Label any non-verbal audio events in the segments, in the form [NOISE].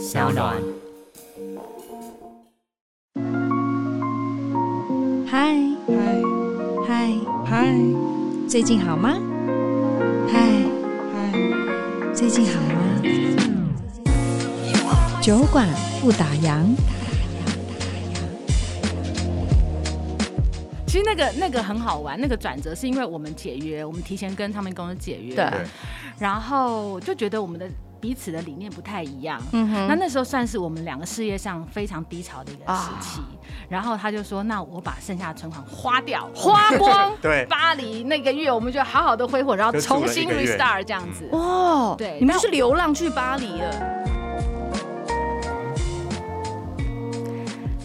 小暖。嗨嗨嗨嗨，最近好吗？嗨嗨，最近好吗？酒馆不打烊。其实那个那个很好玩，那个转折是因为我们解约，我们提前跟唱片公司解约，对，然后就觉得我们的彼此的理念不太一样，嗯哼，那那时候算是我们两个事业上非常低潮的一个时期，啊、然后他就说，那我把剩下的存款花掉，[LAUGHS] 花光，[LAUGHS] 对，巴黎那个月我们就好好的挥霍，然后重新 restart 这样子，哇、哦，对，你们就是流浪去巴黎了。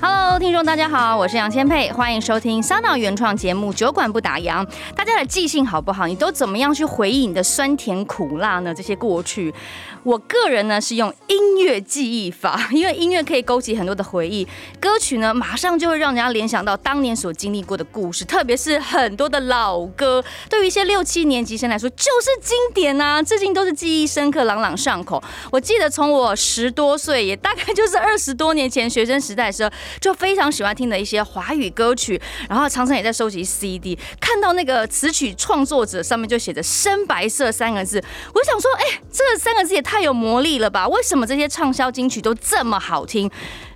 Hello，听众大家好，我是杨千佩，欢迎收听 SoundOn 原创节目《酒馆不打烊》。大家的记性好不好？你都怎么样去回忆你的酸甜苦辣呢？这些过去。我个人呢是用音乐记忆法，因为音乐可以勾起很多的回忆，歌曲呢马上就会让人家联想到当年所经历过的故事，特别是很多的老歌，对于一些六七年级生来说就是经典啊，至今都是记忆深刻、朗朗上口。我记得从我十多岁，也大概就是二十多年前学生时代的时候，就非常喜欢听的一些华语歌曲，然后常常也在收集 CD，看到那个词曲创作者上面就写着“深白色”三个字，我想说，哎，这三个字也……太有魔力了吧？为什么这些畅销金曲都这么好听？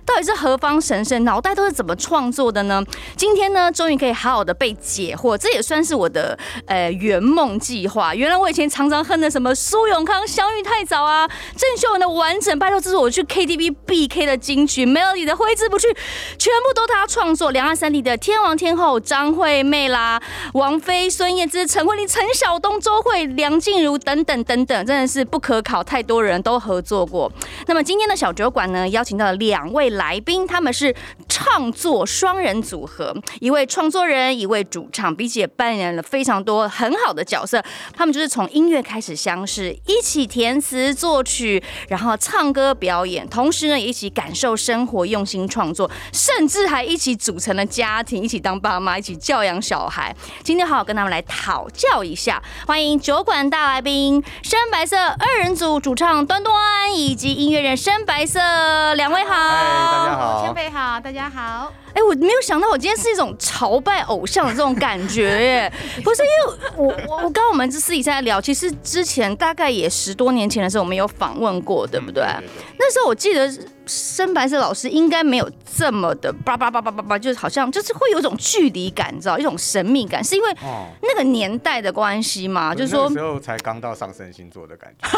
到底是何方神圣？脑袋都是怎么创作的呢？今天呢，终于可以好好的被解惑，这也算是我的呃圆梦计划。原来我以前常常哼的什么苏永康《相遇太早》啊，郑秀文的《完整》，拜托，这是我去 KTV 必 K 的金曲，Melody 的挥之不去，全部都他创作。两岸三地的天王天后张惠妹啦、王菲、孙燕姿、陈慧琳、陈晓东、周蕙、梁静茹等等等等，真的是不可考，太多人都合作过。那么今天的小酒馆呢，邀请到了两位。来宾他们是唱作双人组合，一位创作人，一位主唱，并且扮演了非常多很好的角色。他们就是从音乐开始相识，一起填词作曲，然后唱歌表演，同时呢也一起感受生活，用心创作，甚至还一起组成了家庭，一起当爸妈，一起教养小孩。今天好好跟他们来讨教一下，欢迎酒馆大来宾深白色二人组主唱端端以及音乐人深白色两位好。大家好，[LAUGHS] 千霈好，大家好。哎、欸，我没有想到我今天是一种朝拜偶像的这种感觉耶，[LAUGHS] 不是因为我我我刚刚我们私底下在聊，其实之前大概也十多年前的时候，我们有访问过，对不对？嗯、对对对，那时候我记得深白色老师应该没有这么的叭叭叭叭叭叭，就是好像就是会有一种距离感，你知道，一种神秘感，是因为那个年代的关系嘛？哦、就是说，那时候才刚到上升星座的感觉，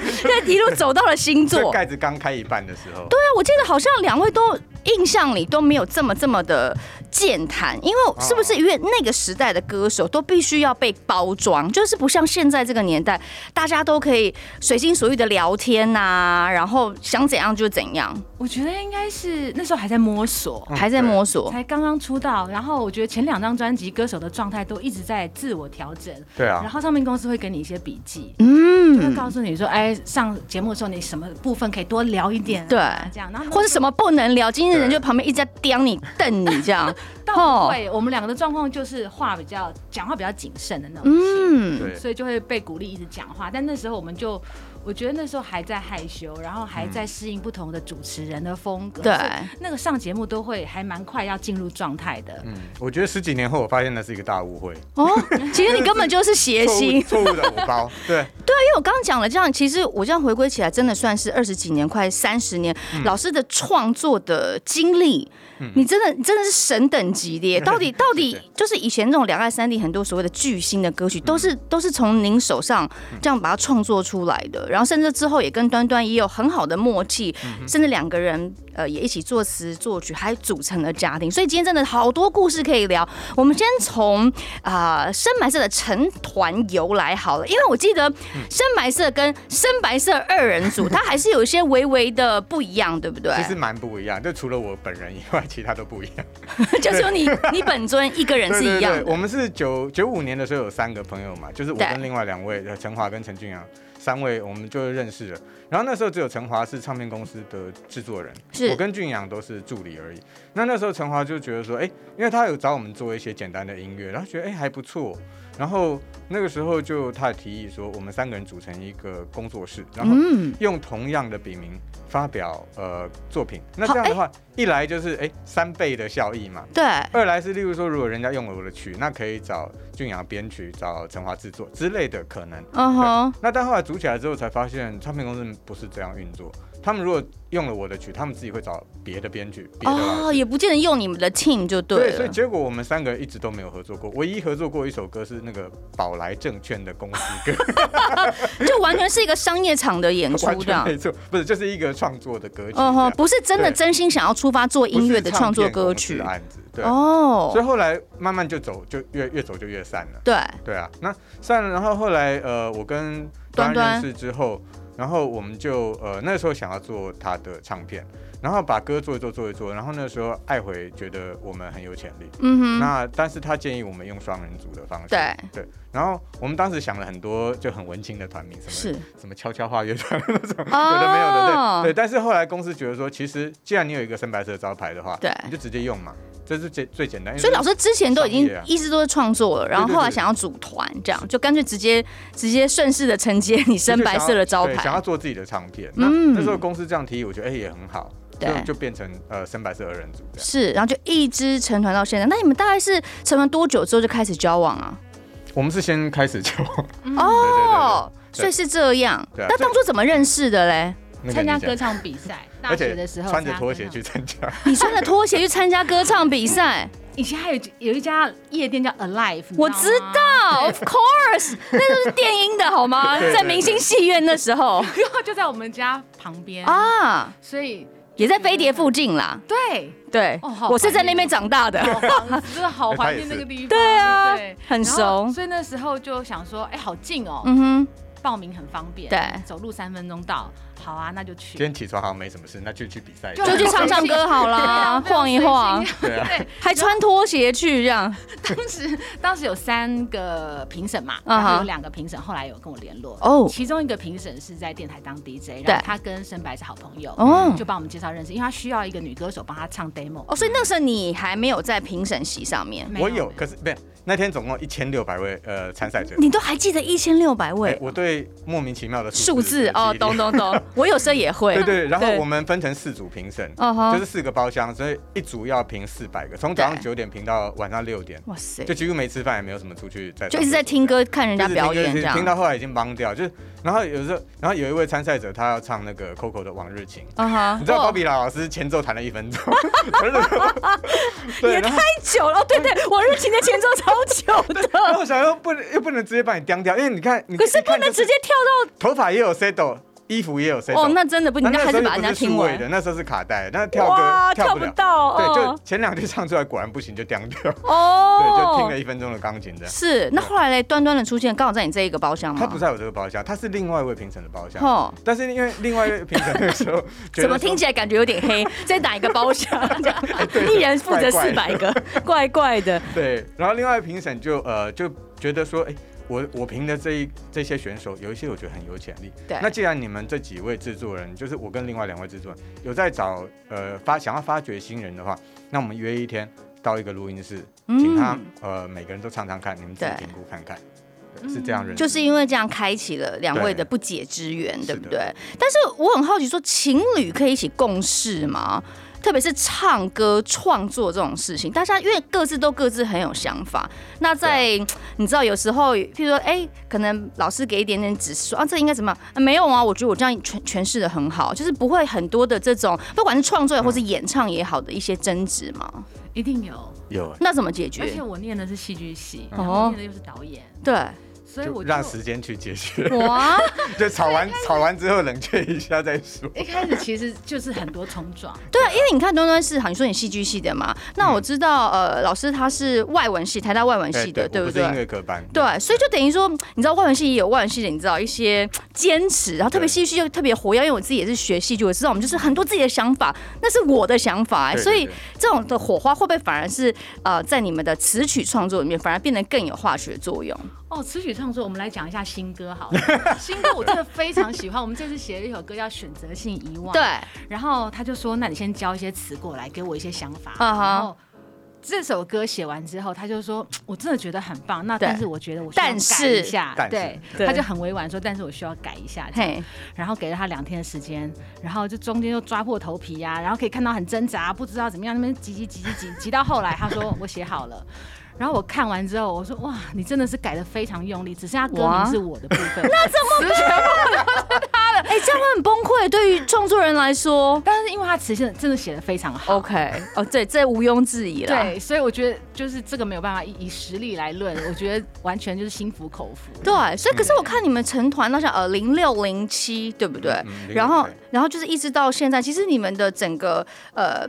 [LAUGHS] 现在一路走到了星座 [LAUGHS] 盖子刚开一半的时候。对啊，我记得好像两位都印象里都没有这么。这么的健谈，因为是不是因为那个时代的歌手都必须要被包装，就是不像现在这个年代，大家都可以随心所欲的聊天呐、啊，然后想怎样就怎样。我觉得应该是那时候还在摸索，还在摸索，才刚刚出道。然后我觉得前两张专辑歌手的状态都一直在自我调整。对啊。然后唱片公司会给你一些笔记，嗯，就会告诉你说，哎，上节目的时候你什么部分可以多聊一点、啊，对，这样，然后或者什么不能聊，经纪人就旁边一直在刁你。瞪你这样，[LAUGHS] 倒不会。我们两个的状况就是话比较讲话比较谨慎的那种，嗯，所以就会被鼓励一直讲话。但那时候我们就。我觉得那时候还在害羞，然后还在适应不同的主持人的风格。对，那个上节目都会还蛮快要进入状态的。嗯，我觉得十几年后我发现那是一个大误会。哦，其实你根本就是谐星，[LAUGHS] 错误的五包。对，对啊，因为我刚刚讲了这样，其实我这样回归起来，真的算是二十几年，快三十年，嗯、老师的创作的经历，嗯、你真的你真的是神等级的耶。[LAUGHS] 到底到底就是以前那种两岸三地很多所谓的巨星的歌曲，都是都是从您手上这样把它创作出来的。然后甚至之后也跟端端也有很好的默契，嗯、甚至两个人呃也一起作词作曲，还组成了家庭。所以今天真的好多故事可以聊。我们先从啊、呃、深白色的成团由来好了，因为我记得深白色跟深白色二人组，它还是有一些微微的不一样，对不对？其实蛮不一样，就除了我本人以外，其他都不一样。[LAUGHS] 就是说你你本尊一个人是一样的。对对对，我们是九九五年的时候有三个朋友嘛，就是我跟另外两位陈华跟陈俊阳。三位我们就认识了，然后那时候只有陈华是唱片公司的制作人，是我跟俊阳都是助理而已。那那时候陈华就觉得说，哎、欸，因为他有找我们做一些简单的音乐，然后觉得哎、欸、还不错。然后那个时候就他提议说，我们三个人组成一个工作室，然后用同样的笔名发表呃作品。那这样的话，欸、一来就是哎、欸、三倍的效益嘛，对。二来是例如说，如果人家用了我的曲，那可以找俊阳编曲，找陈华制作之类的可能。嗯哼。那但后来组起来之后，才发现唱片公司不是这样运作。他们如果用了我的曲，他们自己会找别的编剧，别的哦，也不见得用你们的 team 就对了。对，所以结果我们三个一直都没有合作过，唯一合作过一首歌是那个宝来证券的公司歌，[LAUGHS] [LAUGHS] 就完全是一个商业场的演出这样。没错，不是，就是一个创作的歌曲。哦，不是真的真心想要出发做音乐的创作歌曲案子。对哦，所以后来慢慢就走，就越越走就越散了。对，对啊，那散了，然后后来呃，我跟端端认识之后。然后我们就呃那时候想要做他的唱片，然后把歌做一做做一做，然后那时候爱回觉得我们很有潜力，嗯哼，那但是他建议我们用双人组的方式，对对，然后我们当时想了很多就很文青的团名，什么是什么悄悄话乐团 [LAUGHS] 那种，哦、有的没有的，对对，但是后来公司觉得说，其实既然你有一个深白色招牌的话，对，你就直接用嘛。这是最最简单，所以老师之前都已经一直都是创作了，然后后来想要组团，这样就干脆直接直接顺势的承接你深白色的招牌，想要做自己的唱片。嗯那时候公司这样提议，我觉得哎也很好，对，就变成呃深白色二人组。是，然后就一直成团到现在。那你们大概是成团多久之后就开始交往啊？我们是先开始交往哦，[LAUGHS] 所以是这样。那当初怎么认识的嘞？参加歌唱比赛，大学的时候穿着拖鞋去参加。[LAUGHS] 你穿着拖鞋去参加歌唱比赛？以前还有有一家夜店叫 Alive，我知道，[LAUGHS] Of course，那都是电音的好吗？[LAUGHS] 在明星戏院那时候，就在我们家旁边啊，所以也在飞碟附近啦。对对，我是在那边长大的，真的好怀念那个地方。对啊，很熟。所以那时候就想说，哎，好近哦，嗯哼，报名很方便，对，走路三分钟到。好啊，那就去。今天起床好像没什么事，那就去比赛，就去唱唱歌好了，晃一晃。对啊，还穿拖鞋去这样。当时当时有三个评审嘛，然后有两个评审后来有跟我联络。哦。其中一个评审是在电台当 DJ，然后他跟申白是好朋友，哦，就帮我们介绍认识，因为他需要一个女歌手帮他唱 demo。哦，所以那时候你还没有在评审席上面。我有，可是不是那天总共一千六百位呃参赛者。你都还记得一千六百位？我对莫名其妙的数字哦，懂懂懂。[LAUGHS] 我有时候也会，对对，然后我们分成四组评审，就是四个包厢，所以一组要评四百个，从早上九点评到晚上六点，哇塞，就几乎没吃饭，也没有什么出去，在就一直在听歌看人家表演这样，听到后来已经懵掉，就是然后有时候，然后有一位参赛者他要唱那个 Coco 的《往日情》，你知道鲍比达老师前奏弹了一分钟，[LAUGHS] [LAUGHS] 也太久了，对对，《往日情》的前奏超久的，[LAUGHS] 然后我想又不能又不能直接把你丢掉，因为你看，可是不能直接跳到头发也有 settle。衣服也有 set 哦，那真的不，你那还是把人家听完的。那时候是卡带，那跳歌跳不到。对，就前两句唱出来，果然不行，就掉掉。哦，[LAUGHS] 对，就听了一分钟的钢琴这样。是，那后来嘞，端端的出现刚好在你这一个包厢吗？他不在我这个包厢，他是另外一位评审的包厢。哦，但是因为另外一位评审那个时候，[LAUGHS] 怎么听起来感觉有点黑？[LAUGHS] 在哪一个包厢？一人负责四百个，怪怪的。对，然后另外评审就呃就觉得说，哎。我我评的这一这些选手，有一些我觉得很有潜力。对。那既然你们这几位制作人，就是我跟另外两位制作人有在找呃发想要发掘新人的话，那我们约一天到一个录音室，请他呃每个人都唱唱看，你们自己评估看看，是这样人。就是因为这样开启了两位的不解之缘，对不对？但是我很好奇，说情侣可以一起共事吗？特别是唱歌创作这种事情，大家因为各自都各自很有想法。那在你知道有时候，譬如说，哎，可能老师给一点点指示说啊，这应该怎么样？啊，没有啊，我觉得我这样诠诠释的很好，就是不会很多的这种，不管是创作也或是演唱也好的一些争执嘛。一定有，有。那怎么解决？而且我念的是戏剧系，然后念的又是导演，对。所以我就让时间去解决。哇！[LAUGHS] 就吵完吵完之后冷却一下再说。一开始其实就是很多冲撞。对啊，因为你看端端是好，你说你戏剧系的嘛，那我知道呃老师他是外文系，台大外文系的，对不对？音乐科班。对，所以就等于说，你知道外文系也有外文系的，你知道一些坚持，然后特别戏剧系就特别活跃，因为我自己也是学戏剧，我知道我们就是很多自己的想法，那是我的想法，所以这种的火花会不会反而是呃在你们的词曲创作里面反而变得更有化学作用？哦，词曲创作，我们来讲一下新歌好了。新歌我真的非常喜欢，我们这次写了一首歌叫《选择性遗忘》。[LAUGHS] 对。然后他就说：“那你先交一些词过来，给我一些想法。”嗯然后这首歌写完之后，他就说：“我真的觉得很棒。”那但是我觉得我需要改一下。对。他就很委婉说：“但是我需要改一下。”对。然后给了他两天的时间，然后就中间又抓破头皮呀、啊，然后可以看到很挣扎，不知道怎么样，那边急急急急急急到后来，他说：“我写好了。”然后我看完之后，我说哇，你真的是改的非常用力，只剩下歌名是我的部分，[LAUGHS] 那怎么全部都是他的？[LAUGHS] 哎、欸，这样会很崩溃，对于创作人来说。但是因为他词现真的写的非常好，OK，哦，对，这毋庸置疑了。对，所以我觉得就是这个没有办法以以实力来论，我觉得完全就是心服口服。对，所以可是我看你们成团那像呃零六零七，对不对？嗯、然后然后就是一直到现在，其实你们的整个呃。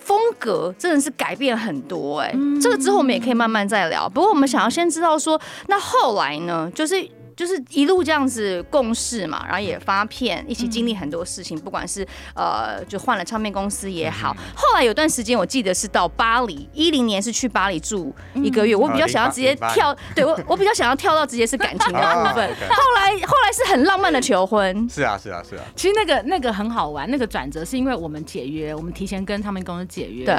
风格真的是改变很多哎、欸，嗯、这个之后我们也可以慢慢再聊。不过我们想要先知道说，那后来呢，就是。就是一路这样子共事嘛，然后也发片，一起经历很多事情，不管是呃，就换了唱片公司也好。后来有段时间，我记得是到巴黎，一零年是去巴黎住一个月。我比较想要直接跳，对我我比较想要跳到直接是感情的 [LAUGHS] 部分。后来后来是很浪漫的求婚。是啊是啊是啊。其实那个那个很好玩，那个转折是因为我们解约，我们提前跟唱片公司解约，对，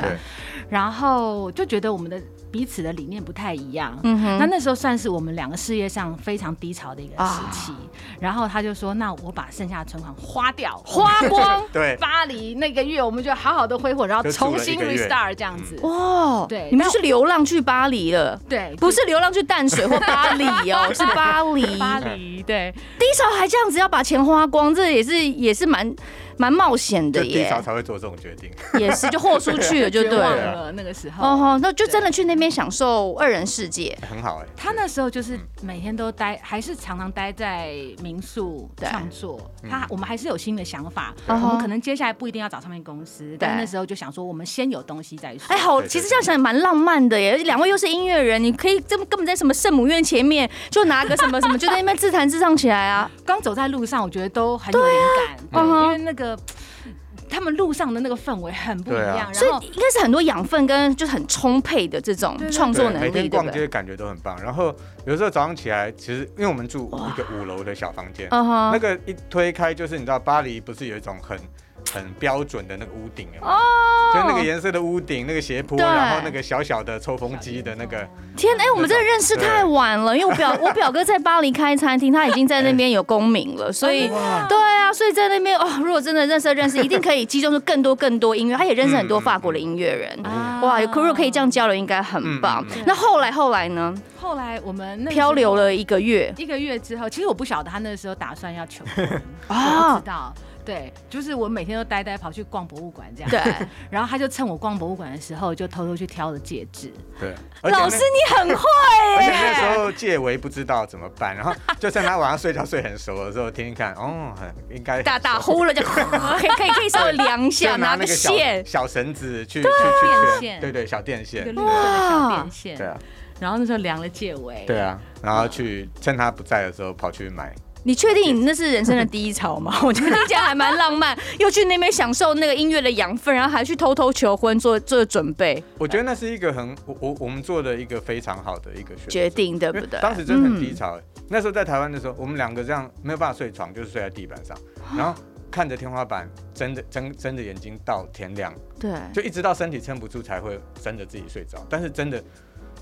然后就觉得我们的。彼此的理念不太一样，嗯哼，那那时候算是我们两个事业上非常低潮的一个时期。然后他就说：“那我把剩下的存款花掉，花光。[LAUGHS] ”对，巴黎那个月我们就好好的挥霍，然后重新 restart 这样子。哇，对，你们就是流浪去巴黎了，对，不是流浪去淡水或巴黎哦，[LAUGHS] 是巴黎，巴黎。对，低潮还这样子要把钱花光，这也是也是蛮。蛮冒险的耶，低潮才会做这种决定，[LAUGHS] 也是就豁出去了就对了。那个时候，哦，那就真的去那边享受二人世界，很好哎。他那时候就是每天都待，还是常常待在民宿创作。他我们还是有新的想法，我们可能接下来不一定要找唱片公司，但那时候就想说，我们先有东西再说。哎，好，其实这样想也蛮浪漫的耶。两位又是音乐人，你可以这么根本在什么圣母院前面就拿个什么什么，就在那边自弹自唱起来啊。[LAUGHS] 刚走在路上，我觉得都很有灵感，因为那个。他们路上的那个氛围很不一样，啊、所以应该是很多养分跟就是很充沛的这种创作能力。每天逛街感觉都很棒。然后有时候早上起来，其实因为我们住一个五楼的小房间，那个一推开就是你知道巴黎不是有一种很。很标准的那个屋顶哦，就那个颜色的屋顶，那个斜坡，然后那个小小的抽风机的那个。天，哎，我们真的认识太晚了，因为我表 [LAUGHS] 我表哥在巴黎开餐厅，他已经在那边有公民了，所以 [LAUGHS] 对啊，所以在那边哦，如果真的认识认识，一定可以集中出更多更多音乐，他也认识很多法国的音乐人，哇，如果可以这样交流，应该很棒。那后来后来呢？后来我们漂流了一个月，一个月之后，其实我不晓得他那时候打算要求婚啊，[LAUGHS] 不知道。对，就是我每天都呆呆跑去逛博物馆这样。对，[LAUGHS] 然后他就趁我逛博物馆的时候，就偷偷去挑了戒指。对，老师你很坏耶。而且那时候戒围不知道怎么办，然后就趁他晚上睡觉睡很熟的时候听听看，哦，很应该打打呼了就 [LAUGHS] 可以可以可以稍微量一下，拿那个线小绳子去去去对对，小电线，小电线。对啊，然后那时候量了戒围。对啊，然后去趁他不在的时候跑去买。你确定你那是人生的第一潮吗？[LAUGHS] 我觉得听起来还蛮浪漫，[LAUGHS] 又去那边享受那个音乐的养分，然后还去偷偷求婚做做准备。我觉得那是一个很我我我们做的一个非常好的一个决定，对不对？当时真的很低潮，嗯、那时候在台湾的时候，我们两个这样没有办法睡床，就是睡在地板上，然后看着天花板，睁着睁睁着眼睛到天亮，对，就一直到身体撑不住才会真的自己睡着。但是真的。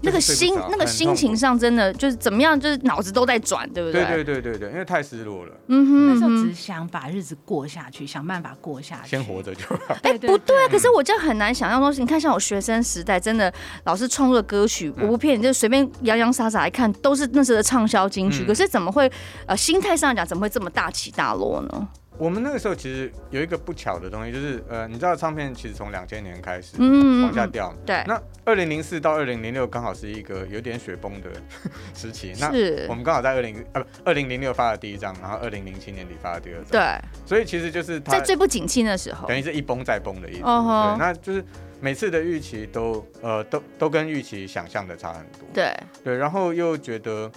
那个心，那个心情上真的就是怎么样，就是脑子都在转，对不对？对对对对对，因为太失落了。嗯哼，那时候只想把日子过下去，想办法过下去，先活着就好。哎，不对啊！可是我这样很难想象东西。你看，像我学生时代，真的老师创作的歌曲，我不骗你，就随便洋洋洒洒一看，都是那时候的畅销金曲。可是怎么会呃，心态上讲，怎么会这么大起大落呢？我们那个时候其实有一个不巧的东西，就是呃，你知道唱片其实从两千年开始往下掉，对。那二零零四到二零零六刚好是一个有点雪崩的 [LAUGHS] 时期，那我们刚好在二零啊不二零零六发了第一张，然后二零零七年底发了第二张，对。所以其实就是在最不景气的时候，等于是一崩再崩的意思。对，那就是每次的预期都呃都都跟预期想象的差很多，对对，然后又觉得。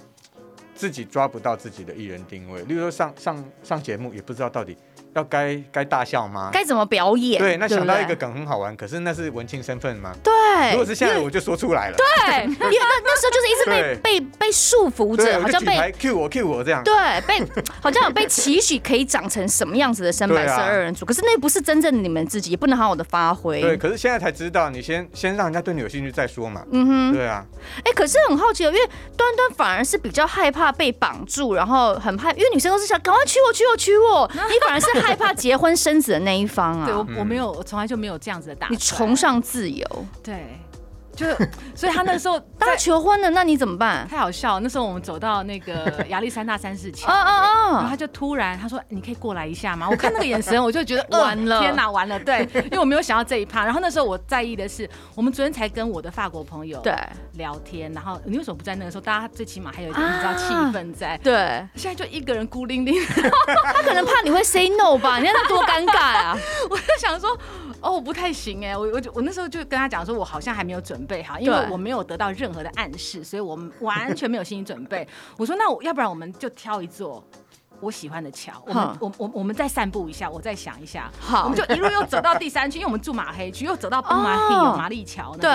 自己抓不到自己的艺人定位，例如说上上上节目也不知道到底要该该大笑吗？该怎么表演？对，那想到一个梗很好玩，可是那是文青身份吗？对，如果是现在，我就说出来了。对，因为那 [LAUGHS] 那时候就是一直被被被束缚着，好像被 Q 我 Q 我这样。对，被 [LAUGHS] 好像有被期许可以长成什么样子的深白色二人组，可是那不是真正的你们自己，也不能好好的发挥。对，可是现在才知道，你先先让人家对你有兴趣再说嘛。嗯哼，对啊。哎，可是很好奇哦，因为端端反而是比较害怕被绑住，然后很怕，因为女生都是想赶快娶我娶我娶我，你反而是害怕结婚生子的那一方啊。对，我我没有，我从来就没有这样子的打算。你崇尚自由，对。就，所以他那个时候 [LAUGHS] 大家求婚了，那你怎么办？太好笑了。那时候我们走到那个亚历山大三世桥，然后他就突然他说：“你可以过来一下吗？”我看那个眼神，[LAUGHS] 我就觉得完了，天哪，完了。对，因为我没有想到这一趴。然后那时候我在意的是，我们昨天才跟我的法国朋友对聊天，然后你为什么不在那个时候？大家最起码还有一点你知道气氛在。对，现在就一个人孤零零，[LAUGHS] 他可能怕你会 say no 吧？你看他多尴尬啊！我就想说。哦，我不太行哎，我我就我那时候就跟他讲说，我好像还没有准备好，因为我没有得到任何的暗示，所以我完全没有心理准备。[LAUGHS] 我说那我要不然我们就挑一座我喜欢的桥，我们我我我们再散步一下，我再想一下，好，我们就一路又走到第三区，因为我们住马黑区，又走到布马黑有玛丽桥，对，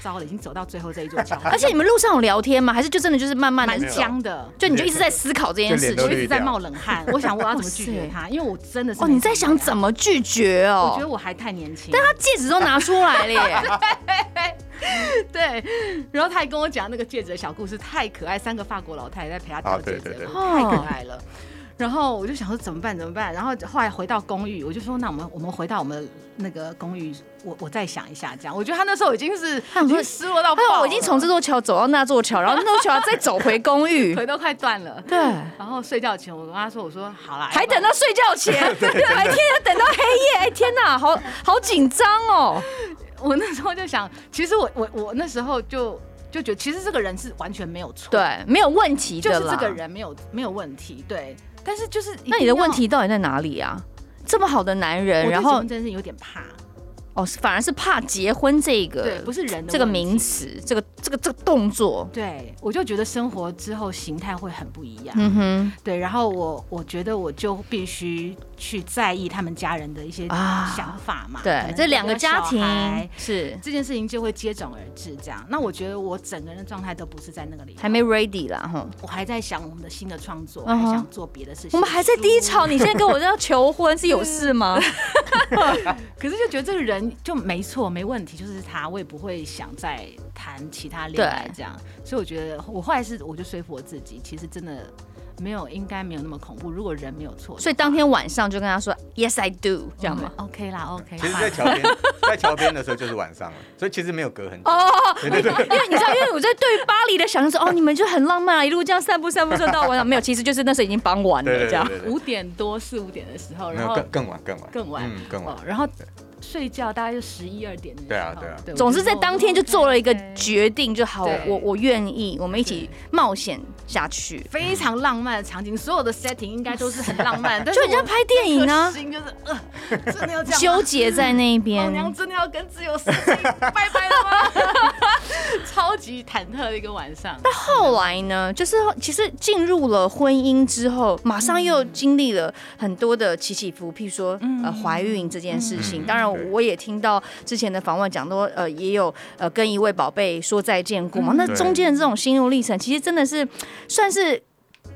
糟了，已经走到最后这一座桥。而且你们路上有聊天吗？还是就真的就是慢慢蛮僵的，就你就一直在思考这件事，我一直在冒冷汗。我想我要怎么拒绝他，因为我真的是哦，你在想怎么拒绝哦？我觉得我还太年轻，但他戒指都拿出来了耶。[LAUGHS] [LAUGHS] 对，然后他还跟我讲那个戒指的小故事，太可爱，三个法国老太太在陪他戴戒指，太可爱了。然后我就想说怎么办怎么办？然后后来回到公寓，我就说那我们我们回到我们那个公寓，我我再想一下这样。我觉得他那时候已经是已经失落到爆，我已经从这座桥走到那座桥，然后那座桥再走回公寓，[LAUGHS] 腿都快断了。对。然后睡觉前我跟他说，我说好啦，还等到睡觉前，[LAUGHS] 对，白天要等到黑夜，哎天哪，好好紧张哦。我那时候就想，其实我我我那时候就就觉得，其实这个人是完全没有错，对，没有问题的，就是这个人没有没有问题，对。但是就是，那你的问题到底在哪里啊？这么好的男人，然后真是有点怕。哦，反而是怕结婚这个，对，不是人的这个名词，这个这个这个动作，对，我就觉得生活之后形态会很不一样，嗯哼，对，然后我我觉得我就必须去在意他们家人的一些想法嘛，对，这两个家庭是。这件事情就会接踵而至，这样，那我觉得我整个人的状态都不是在那个里，还没 ready 啦，哈，我还在想我们的新的创作，还想做别的事情，我们还在低潮，你现在跟我要求婚 [LAUGHS] 是有事吗？[LAUGHS] 可是就觉得这个人。就没错，没问题，就是他，我也不会想再谈其他恋爱这样，所以我觉得我后来是我就说服我自己，其实真的。没有，应该没有那么恐怖。如果人没有错，所以当天晚上就跟他说 “Yes, I do”，这样吗？OK 啦，OK。其实，在桥边，在桥边的时候就是晚上了，所以其实没有隔很久。哦，对对对。因为你知道，因为我在对巴黎的想象说，哦，你们就很浪漫啊，一路这样散步散步散到晚上。没有，其实就是那时候已经傍晚了，这样五点多四五点的时候，然后更更晚更晚更晚更晚，然后睡觉大概就十一二点。对啊对啊。总之在当天就做了一个决定，就好，我我愿意，我们一起冒险下去，非常浪漫的场景，所有的 setting 应该都是很浪漫，[LAUGHS] 就人家拍电影呢。心就是呃，真的要这样纠结在那边。老娘真的要跟自由世界拜拜了吗？[LAUGHS] 超级忐忑的一个晚上。但后来呢，就是其实进入了婚姻之后，马上又经历了很多的起起伏，譬如说呃怀孕这件事情。当然，我也听到之前的访问讲说，呃，也有呃跟一位宝贝说再见过嘛。那中间的这种心路历程，其实真的是。算是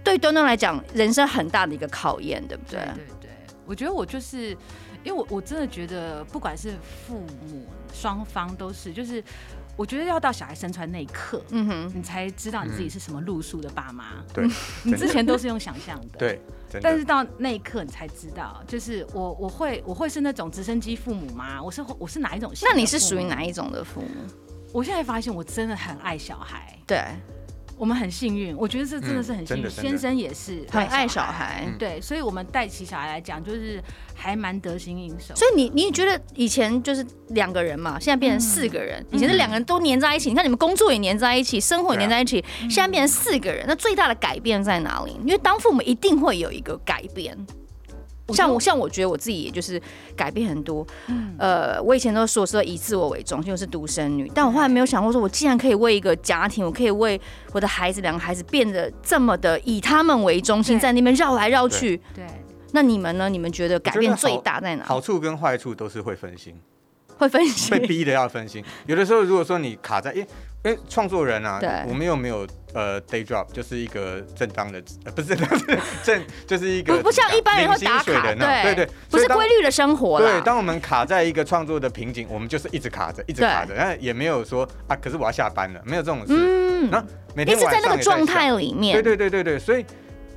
对端端来讲，人生很大的一个考验，对不对？对对对，我觉得我就是，因为我我真的觉得，不管是父母双方都是，就是我觉得要到小孩生出来那一刻，嗯哼，你才知道你自己是什么路数的爸妈。对，你之前都是用想象的，对，但是到那一刻你才知道，就是我我会我会是那种直升机父母吗？我是我是哪一种？那你是属于哪一种的父母？我现在发现我真的很爱小孩，对。我们很幸运，我觉得这真的是很幸运。先生也是很爱小孩，对，所以我们带起小孩来讲，就是还蛮得心应手。所以你你觉得以前就是两个人嘛，现在变成四个人。以前是两个人都黏在一起，你看你们工作也黏在一起，生活也黏在一起，现在变成四个人，那最大的改变在哪里？因为当父母一定会有一个改变。像我像我觉得我自己也就是改变很多，嗯、呃，我以前都说说以自我为中心，我是独生女，但我后来没有想过说，我既然可以为一个家庭，我可以为我的孩子两个孩子变得这么的以他们为中心，在那边绕来绕去。对，那你们呢？你们觉得改变最大在哪？好处跟坏处都是会分心。会分心，被逼的要分心。有的时候如果说你卡在，因为创作人啊，对我们又没有。呃，day job 就是一个正当的，呃，不是正当的正，就是一个不不像一般人会打卡的，对对对，不是规律的生活。对，当我们卡在一个创作的瓶颈，我们就是一直卡着，一直卡着，那也没有说啊，可是我要下班了，没有这种事。嗯，那每天晚上一直在那个状态里面。对对对对对，所以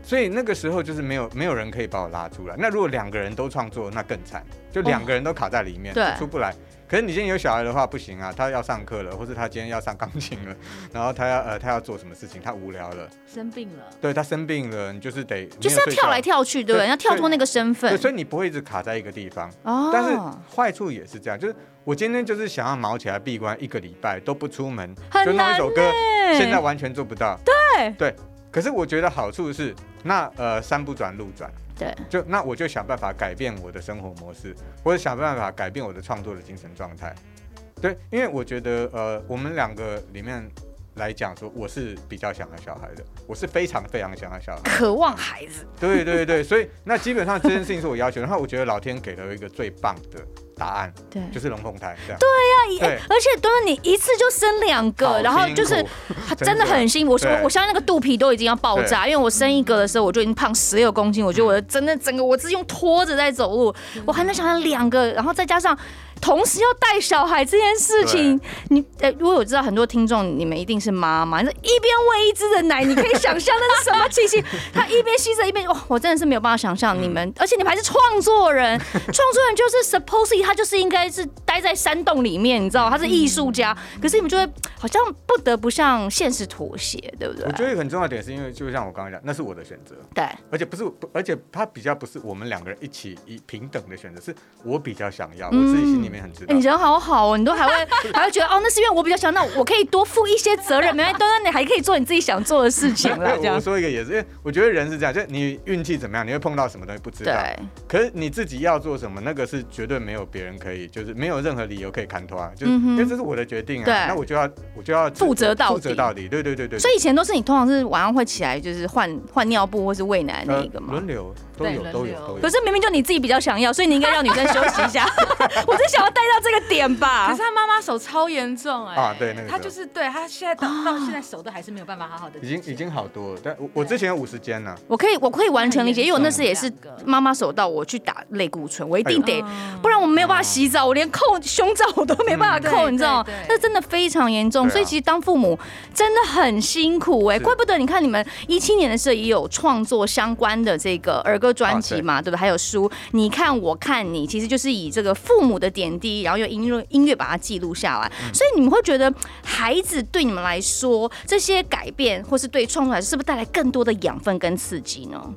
所以那个时候就是没有没有人可以把我拉出来。那如果两个人都创作，那更惨，就两个人都卡在里面，对，出不来。可是你今天有小孩的话不行啊，他要上课了，或者他今天要上钢琴了，[LAUGHS] 然后他要呃他要做什么事情，他无聊了，生病了，对他生病了，你就是得就是要跳来跳去，对不对？要跳脱那个身份，所以你不会一直卡在一个地方。哦，但是坏处也是这样，就是我今天就是想要毛起来闭关一个礼拜都不出门，就弄一首歌，现在完全做不到。对对，可是我觉得好处是，那呃山不转路转。对，就那我就想办法改变我的生活模式，或者想办法改变我的创作的精神状态。对，因为我觉得呃，我们两个里面来讲说，我是比较想要小孩的，我是非常非常想要小孩，渴望孩子。对对对，所以那基本上这件事情是我要求，然后我觉得老天给了一个最棒的。答案对，就是龙凤胎这样。对呀，而且都是你一次就生两个，然后就是 [LAUGHS] 真的很辛苦。我说我相信那个肚皮都已经要爆炸，因为我生一个的时候我就已经胖十六公斤，我觉得我的真的整个我是用拖着在走路，我还能想象两个，然后再加上。同时要带小孩这件事情，你呃，如果我知道很多听众，你们一定是妈妈，你说一边喂一只的奶，你可以想象那是什么情形？[LAUGHS] 他一边吸着一边，哇，我真的是没有办法想象你们，而且你们还是创作人，[LAUGHS] 创作人就是 supposedly 他就是应该是待在山洞里面，你知道，他是艺术家，可是你们就会好像不得不向现实妥协，对不对？我觉得很重要的点是因为，就像我刚刚讲，那是我的选择，对，而且不是，而且他比较不是我们两个人一起一平等的选择，是我比较想要，我自己心里面很知道。你人好好哦，你都还会 [LAUGHS] 还会觉得哦，那是因为我比较想，那我可以多负一些责任，[LAUGHS] 没关系，当然你还可以做你自己想做的事情了。[LAUGHS] 我说一个也是，因为我觉得人是这样，就你运气怎么样，你会碰到什么东西不知道。对。可是你自己要做什么，那个是绝对没有别人可以，就是没有任何理由可以看脱啊，就是因为这是我的决定啊。对。那我就要我就要负责到负责到底。对对对对。所以以前都是你通常是晚上会起来，就是换换尿布或是喂奶那一个吗？轮流。都有都有都有，可是明明就你自己比较想要，所以你应该让女生休息一下。我只想要带到这个点吧。可是他妈妈手超严重哎。啊，对那个。他就是对他现在到到现在手都还是没有办法好好的。已经已经好多了，但我我之前有五十肩呢。我可以我可以完全理解，因为我那时也是妈妈手到我去打类固醇，我一定得，不然我没有办法洗澡，我连扣胸罩我都没办法扣，你知道吗？那真的非常严重，所以其实当父母真的很辛苦哎，怪不得你看你们一七年的时候也有创作相关的这个儿歌专辑嘛。对不对？还有书，你看我看你，其实就是以这个父母的点滴，然后用音乐音乐把它记录下来。嗯、所以你们会觉得孩子对你们来说，这些改变或是对创作来说，是不是带来更多的养分跟刺激呢？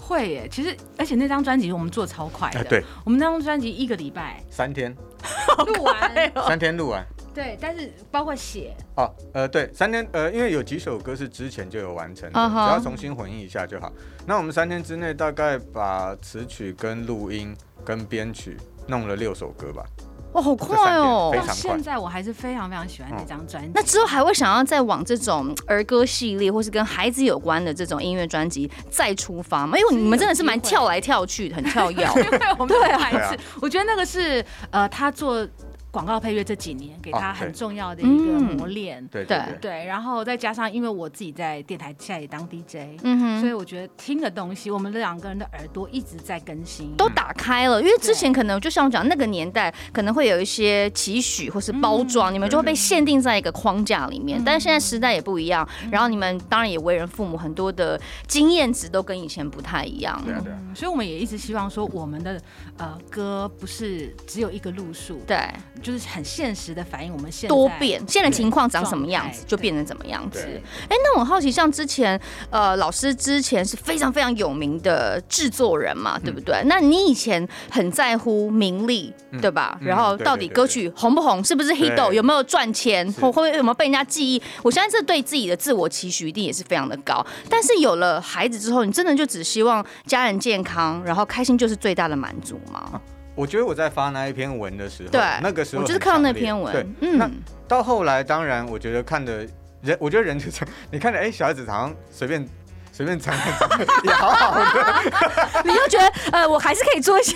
会耶，其实而且那张专辑我们做超快的，对，我们那张专辑一个礼拜三天录完，三天录完。对，但是包括写哦，呃，对，三天，呃，因为有几首歌是之前就有完成的，uh huh. 只要重新混音一下就好。那我们三天之内大概把词曲跟录音跟编曲弄了六首歌吧。哇，好快哦！到现在我还是非常非常喜欢那张专辑。嗯、那之后还会想要再往这种儿歌系列，或是跟孩子有关的这种音乐专辑再出发吗？因为你们真的是蛮跳来跳去，很跳跃。[LAUGHS] 因为我们对孩子，啊、我觉得那个是呃，他做。广告配乐这几年给他很重要的一个磨练，对对。对，然后再加上因为我自己在电台现在也当 DJ，嗯哼，所以我觉得听的东西，我们两个人的耳朵一直在更新，都打开了。因为之前可能就像我讲那个年代，可能会有一些期许或是包装，你们就会被限定在一个框架里面。但是现在时代也不一样，然后你们当然也为人父母，很多的经验值都跟以前不太一样。对对，所以我们也一直希望说，我们的呃歌不是只有一个路数，对。就是很现实的反映我们现在多变，现在情况长什么样子，就变成怎么样子。哎，那我好奇，像之前呃，老师之前是非常非常有名的制作人嘛，对不对？那你以前很在乎名利，对吧？然后到底歌曲红不红，是不是 hit，有没有赚钱，会会有没有被人家记忆？我相信这对自己的自我期许一定也是非常的高。但是有了孩子之后，你真的就只希望家人健康，然后开心就是最大的满足吗？我觉得我在发那一篇文的时候，对，那个时候我就是看到那篇文，对，嗯。那到后来，当然，我觉得看的人，我觉得人就是你看着，哎，小孩子好像随便随便唱也好好的，你就觉得呃，我还是可以做一些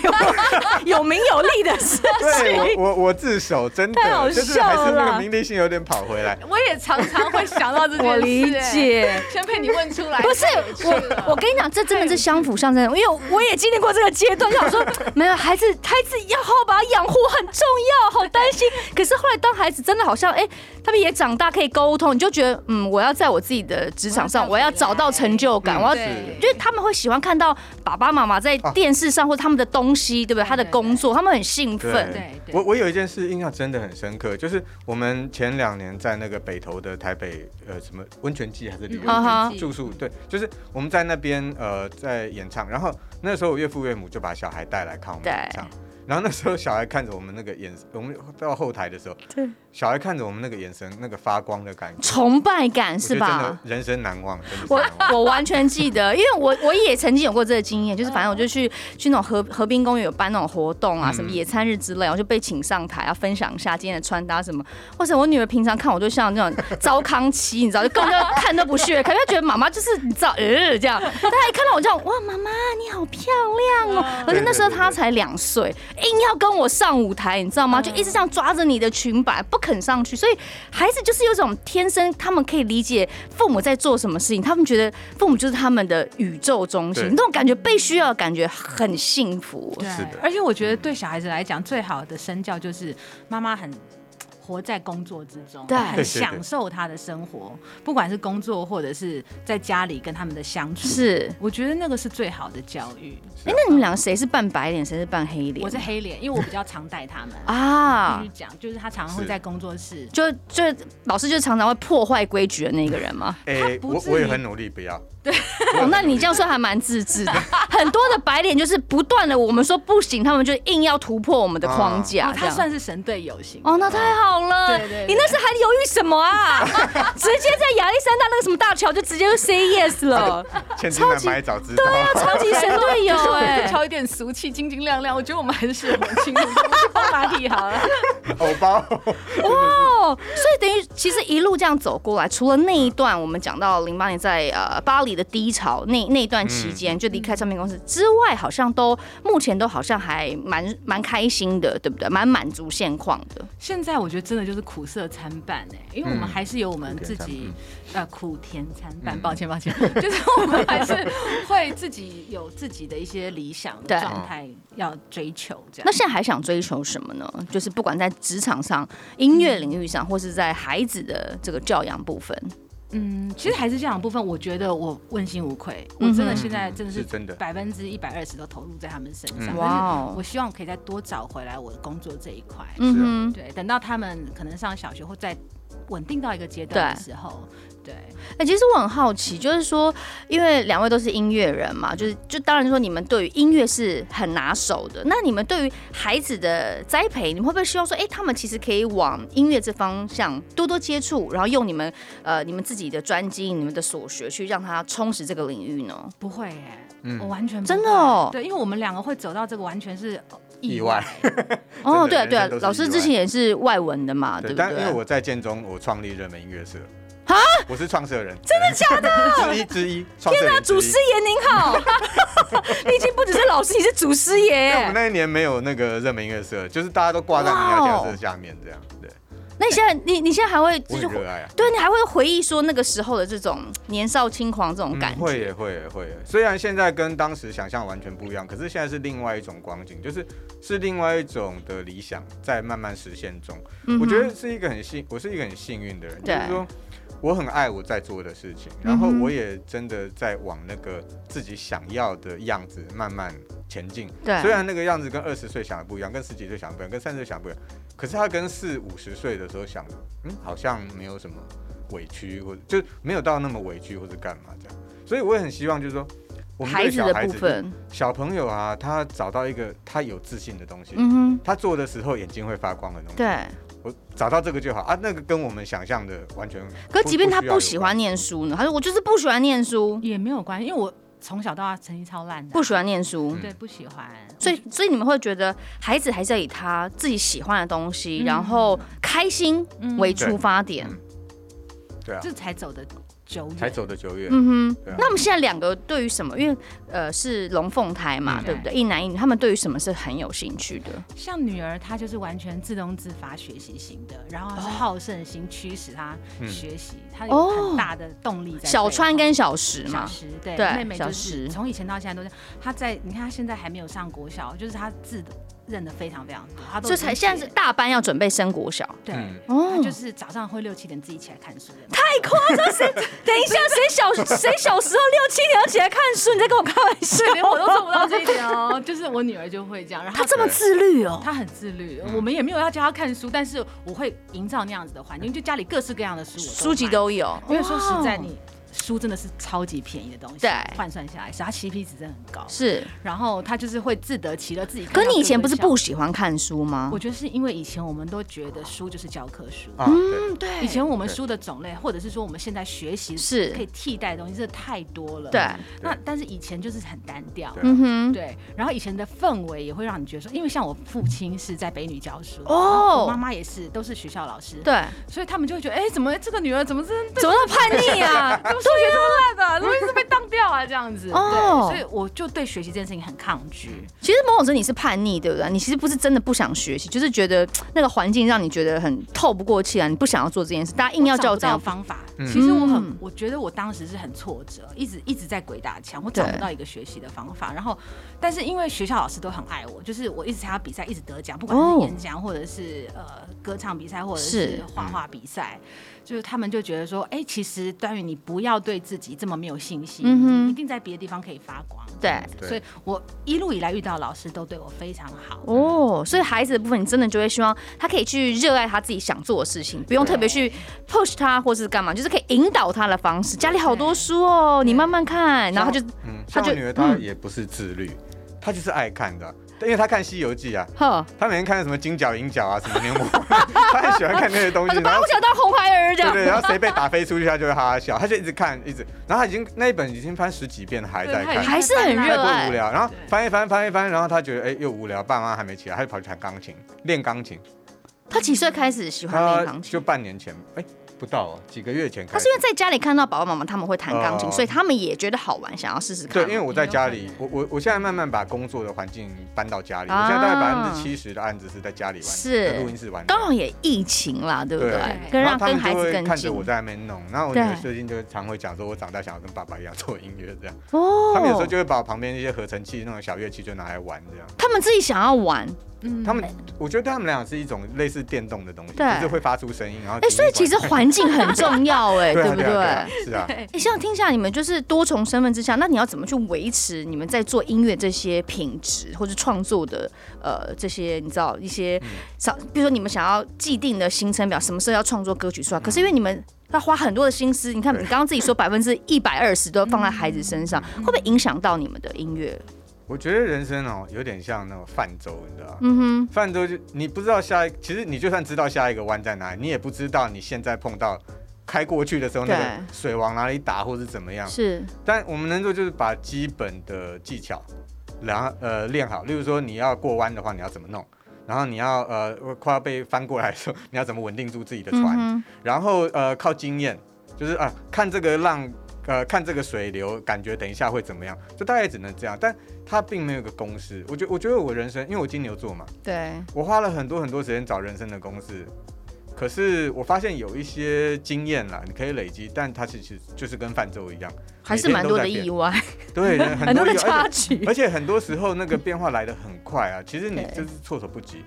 有名有利的事情。[LAUGHS] 对，我我我自首，真的，太好笑了，就是还是那个名利心有点跑回来。我也常常会想到这件事。我理解，先被你问出来。不是我，我跟你讲，这真的是相辅相成，因为我也经历过这个阶段，想说 [LAUGHS] 没有孩子，孩子要好好把他养护很重要，好担心。可是后来当孩子真的好像，哎，他们也长大可以沟通，你就觉得嗯，我要在我自己的职场上，我要找到成就感，我要。就是他们会喜欢看到爸爸妈妈在电视上或他们的东西，对不对？他的工作，他们很兴奋。对，我我有一件事印象真的很深刻，就是我们前两年在那个北投的台北呃什么温泉季还是旅游住宿，对，就是我们在那边呃在演唱，然后那时候我岳父岳母就把小孩带来看我们演唱。然后那时候小孩看着我们那个眼神，我们到后台的时候，对，小孩看着我们那个眼神，那个发光的感觉，崇拜感是吧？人生难忘，真的。我我完全记得，因为我我也曾经有过这个经验，就是反正我就去去那种河河滨公园有办那种活动啊，什么野餐日之类，我就被请上台要分享一下今天的穿搭什么。哇塞，我女儿平常看我就像那种 [LAUGHS] 糟糠妻，你知道，就根本就看都不屑，可是她觉得妈妈就是你知道，呃这样。但她一看到我这样，哇，妈妈你好漂亮哦，而且那时候她才两岁。硬要跟我上舞台，你知道吗？就一直这样抓着你的裙摆，不肯上去。所以孩子就是有种天生，他们可以理解父母在做什么事情，他们觉得父母就是他们的宇宙中心，那种感觉被需要的感觉很幸福。对，而且我觉得对小孩子来讲，最好的身教就是妈妈很。活在工作之中，对，很享受他的生活，不管是工作或者是在家里跟他们的相处，是，我觉得那个是最好的教育。哎，那你们两个谁是扮白脸，谁是扮黑脸？我是黑脸，因为我比较常带他们啊。继续讲，就是他常常会在工作室，就就老师就常常会破坏规矩的那个人吗？哎，我我也很努力，不要。对，哦，那你这样说还蛮自制的。[LAUGHS] 很多的白脸就是不断的，我们说不行，他们就硬要突破我们的框架。他算是神队友型。哦，那太好了。对对，你那时还犹豫什么啊？[LAUGHS] 直接在亚历山大那个什么大桥就直接就 say yes 了。[LAUGHS] 超级早知道。对啊，超级神队友哎。挑一点俗气，晶晶亮亮，我觉得我们还是适合青春包马屁好了。偶包。哇，所以等于其实一路这样走过来，除了那一段我们讲到零八年在呃巴黎的低潮那那段期间，就离开唱片公司之外，好像都目前都好像还蛮蛮开心的，对不对？蛮满足现况的。现在我觉得真的就是苦涩参半哎，因为我们还是有我们自己呃苦甜参半，抱歉抱歉，[LAUGHS] 就是我们还是会自己有自己的一些理想的状态要追求这样。那现在还想追求什么呢？就是不管在职场上、音乐领域上，或是在孩子的这个教养部分。嗯，其实还是这样的部分，我觉得我问心无愧。我真的现在真的是真的百分之一百二十都投入在他们身上。哇！我希望可以再多找回来我的工作这一块。嗯，对，等到他们可能上小学或再稳定到一个阶段的时候。对，哎、欸，其实我很好奇，就是说，因为两位都是音乐人嘛，就是就当然说你们对于音乐是很拿手的。那你们对于孩子的栽培，你们会不会希望说，哎、欸，他们其实可以往音乐这方向多多接触，然后用你们呃你们自己的专精、你们的所学去让他充实这个领域呢？不会耶，嗯，我完全真的哦。对，因为我们两个会走到这个，完全是意外。[LAUGHS] [LAUGHS] 哦，对啊，对啊，老师之前也是外文的嘛，对，对不对？但因为我在建中，我创立热门音乐社。啊！我是创社人，真的假的？[LAUGHS] 之一之一。天哪，祖师爷您好！[LAUGHS] 你已经不只是老师，你是祖师爷。我们那一年没有那个热门音乐社，就是大家都挂在民谣教室下面这样。对。那你现在，你你现在还会就是热爱啊？对，你还会回忆说那个时候的这种年少轻狂这种感觉？会也会也会。虽然现在跟当时想象完全不一样，可是现在是另外一种光景，就是是另外一种的理想在慢慢实现中。我觉得是一个很幸，我是一个很幸运的人，就是说。我很爱我在做的事情，然后我也真的在往那个自己想要的样子慢慢前进。对，虽然那个样子跟二十岁想的不一样，跟十几岁想的不一样，跟三十岁想的不一样，可是他跟四五十岁的时候想的，嗯，好像没有什么委屈，或者就没有到那么委屈或者干嘛这样。所以我也很希望，就是说，我们对小孩子，孩子的部分，小朋友啊，他找到一个他有自信的东西，嗯哼，他做的时候眼睛会发光的东西，对。我找到这个就好。啊，那个跟我们想象的完全。可即便他不喜欢念书呢？他说我就是不喜欢念书，也没有关系，因为我从小到大成绩超烂的，不喜欢念书，对，不喜欢。所以，所以你们会觉得孩子还是要以他自己喜欢的东西，然后开心为出发点，对啊，这才走得久远，才走的久远。嗯哼，那我们现在两个对于什么？因为呃是龙凤胎嘛，对不对？一男一女，他们对于什么是很有兴趣的？像女儿，她就是完全自动自发学习型的，然后是好胜心驱使她学习，她有很大的动力在。小川跟小石嘛，小石对，妹妹就是从以前到现在都是她在，你看她现在还没有上国小，就是她自的。认得非常非常多，他都这才现在是大班要准备升国小，对，哦，就是早上会六七点自己起来看书，太夸张！谁？[LAUGHS] 等一下，谁小谁小时候六七点要起来看书？你在跟我开玩笑？连我都做不到这一点哦。就是我女儿就会这样，然后她这么自律哦，她很自律。我们也没有要教她看书，但是我会营造那样子的环境，就家里各式各样的书，书籍都有。因为说实在你。书真的是超级便宜的东西，对，换算下来是它 CP 值真的很高。是，然后他就是会自得其乐，自己。可你以前不是不喜欢看书吗？我觉得是因为以前我们都觉得书就是教科书。嗯，对。以前我们书的种类，或者是说我们现在学习是可以替代的东西，真的太多了。对。那但是以前就是很单调。嗯哼。对。然后以前的氛围也会让你觉得说，因为像我父亲是在北女教书，哦，我妈妈也是，都是学校老师。对。所以他们就会觉得，哎，怎么这个女儿怎么这怎么那么叛逆啊？[LAUGHS] 数学这么烂的。容易是被当掉啊，这样子。哦，所以我就对学习这件事情很抗拒。其实某种程度你是叛逆，对不对？你其实不是真的不想学习，就是觉得那个环境让你觉得很透不过气啊，你不想要做这件事。大家硬要叫我这样方法，其实我很，我觉得我当时是很挫折，一直一直在鬼打墙，我找不到一个学习的方法。然后，但是因为学校老师都很爱我，就是我一直参加比赛，一直得奖，不管是演讲或者是呃歌唱比赛，或者是画画比赛。就是他们就觉得说，哎、欸，其实段宇你不要对自己这么没有信心，嗯、一定在别的地方可以发光。对，所以我一路以来遇到老师都对我非常好。哦，所以孩子的部分，你真的就会希望他可以去热爱他自己想做的事情，不用特别去 push 他或是干嘛，就是可以引导他的方式。家里好多书哦，你慢慢看，然后他就，嗯，他就女儿她也不是自律，她、嗯、就是爱看的。因为他看《西游记》啊，他每天看什么金角银角啊，什么牛魔，[LAUGHS] 他很喜欢看那些东西。然后我想当红孩儿这样。对对，然后 [LAUGHS] 谁被打飞出去，他就会哈哈笑，他就一直看，一直。然后他已经那一本已经翻十几遍了，还在看，还是很热爱。不无聊，然后翻一翻，翻一翻，然后他觉得哎又无聊，爸妈还没起来，他就跑去弹钢琴，练钢琴。他几岁开始喜欢练钢琴？就半年前，哎。不到哦，几个月前开始。他是因为在家里看到爸爸妈妈他们会弹钢琴，所以他们也觉得好玩，想要试试看。对，因为我在家里，我我我现在慢慢把工作的环境搬到家里。我现在大概百分之七十的案子是在家里玩，是录音室玩。刚好也疫情啦，对不对？跟让跟孩子更近。看着我在那边弄，然后我女儿最近就常会讲说，我长大想要跟爸爸一样做音乐这样。哦。他们有时候就会把旁边那些合成器那种小乐器就拿来玩这样。他们自己想要玩。他们，我觉得对他们俩是一种类似电动的东西，就是会发出声音，然后哎，所以其实环境很重要，哎，[LAUGHS] 对不对？是啊。哎，像听下，你们就是多重身份之下，那你要怎么去维持你们在做音乐这些品质，或者创作的呃这些，你知道一些，比如说你们想要既定的行程表，什么时候要创作歌曲出来？可是因为你们要花很多的心思，你看你刚刚自己说百分之一百二十都放在孩子身上，会不会影响到你们的音乐？我觉得人生哦，有点像那种泛舟，你知道吗？嗯哼，泛舟就你不知道下一，其实你就算知道下一个弯在哪里，你也不知道你现在碰到开过去的时候，那个水往哪里打，或是怎么样。是。但我们能做就是把基本的技巧，然后呃练好。例如说你要过弯的话，你要怎么弄？然后你要呃快要被翻过来的时候，你要怎么稳定住自己的船？嗯、然后呃靠经验，就是啊看这个浪。呃，看这个水流，感觉等一下会怎么样？就大概只能这样，但它并没有个公式。我觉，我觉得我人生，因为我金牛座嘛，对，我花了很多很多时间找人生的公式。可是我发现有一些经验啦，你可以累积，但它其实就是跟泛舟一样，还是蛮多的意外，对，很多 [LAUGHS] 的插曲，而且很多时候那个变化来的很快啊，其实你就是措手不及。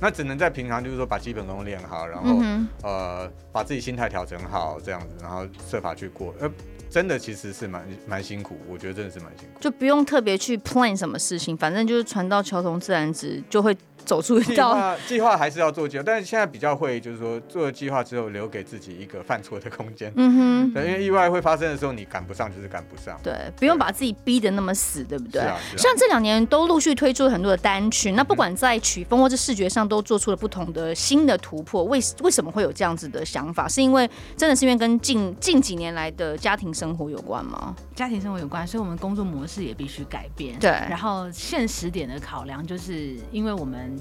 那只能在平常，就是说把基本功练好，然后、嗯、呃把自己心态调整好，这样子，然后设法去过。呃，真的其实是蛮蛮辛苦，我觉得真的是蛮辛苦。就不用特别去 plan 什么事情，反正就是船到桥头自然直，就会。走出一道计划还是要做计划，但是现在比较会就是说做了计划之后留给自己一个犯错的空间。嗯哼，对，因为意外会发生的时候，你赶不上就是赶不上。对，不用把自己逼得那么死，对不对？是啊。是啊，像这两年都陆续推出了很多的单曲，那不管在曲风或者视觉上都做出了不同的新的突破。为为什么会有这样子的想法？是因为真的是因为跟近近几年来的家庭生活有关吗？家庭生活有关，所以我们工作模式也必须改变。对，然后现实点的考量就是因为我们。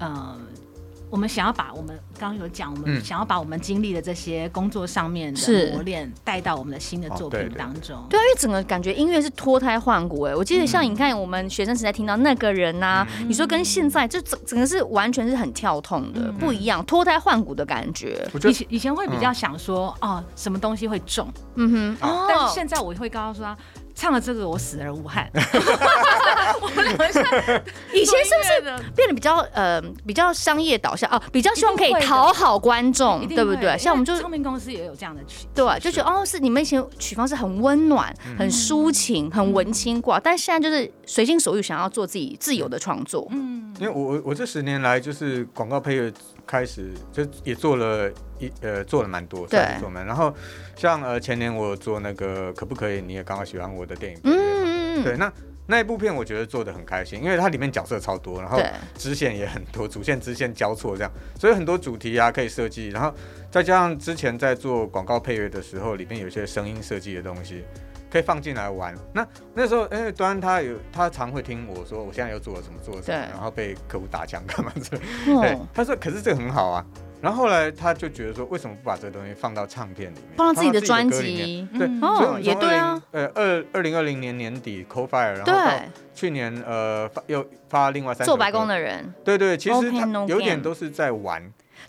嗯，我们想要把我们刚刚有讲，我们想要把我们经历的这些工作上面的磨练带到我们的新的作品当中。对。啊，因为整个感觉音乐是脱胎换骨哎，我记得像你看我们学生时代听到那个人呐，你说跟现在就整整个是完全是很跳痛的，不一样，脱胎换骨的感觉。以前以前会比较想说哦，什么东西会重，嗯哼，但是现在我会告诉他。唱了这个，我死而无憾。[LAUGHS] 我们两个以前是不是变得比较呃比较商业导向哦？比较希望可以讨好观众，对不对？像我们就唱片公司也有这样的曲，对，就觉得哦，是你们以前曲风是很温暖、很抒情、很文青挂，但现在就是随心所欲，想要做自己自由的创作。嗯，因为我我这十年来就是广告配乐开始就也做了一呃做了蛮多，对，做蛮。然后像呃前年我做那个可不可以？你也刚好喜欢我的电影，嗯对，那那一部片我觉得做的很开心，因为它里面角色超多，然后支线也很多，主线支线交错这样，所以很多主题啊可以设计，然后再加上之前在做广告配乐的时候，里面有一些声音设计的东西可以放进来玩。那那时候，哎，端他有他常会听我说，我现在又做了什么，做了什么，然后被客户打枪干嘛？[LAUGHS] 之类，对，他说，可是这个很好啊。然后后来他就觉得说，为什么不把这个东西放到唱片里面，放到自己的专辑？对，哦，也对啊。呃，二二零二零年年底，Cold Fire，然后到去年呃发又发另外三首做白宫的人，对对，其实他有点都是在玩。